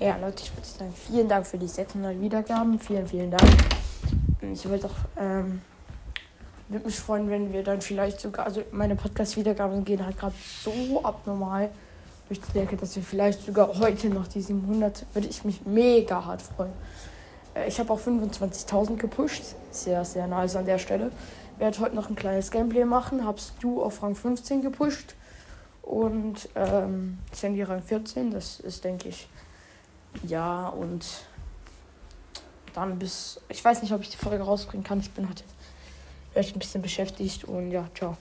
Ja, Leute, ich würde sagen, vielen Dank für die 600 Wiedergaben. Vielen, vielen Dank. Ich wollte auch, ähm, würde mich freuen, wenn wir dann vielleicht sogar, also meine Podcast-Wiedergaben gehen halt gerade so abnormal. Ich denke, dass wir vielleicht sogar heute noch die 700, würde ich mich mega hart freuen. Äh, ich habe auch 25.000 gepusht. Sehr, sehr nice an der Stelle. Werde heute noch ein kleines Gameplay machen. Habst du auf Rang 15 gepusht. Und ähm, Sandy Rang 14. Das ist, denke ich, ja. Und dann bis. Ich weiß nicht, ob ich die Folge rausbringen kann. Ich bin heute echt ein bisschen beschäftigt. Und ja, ciao.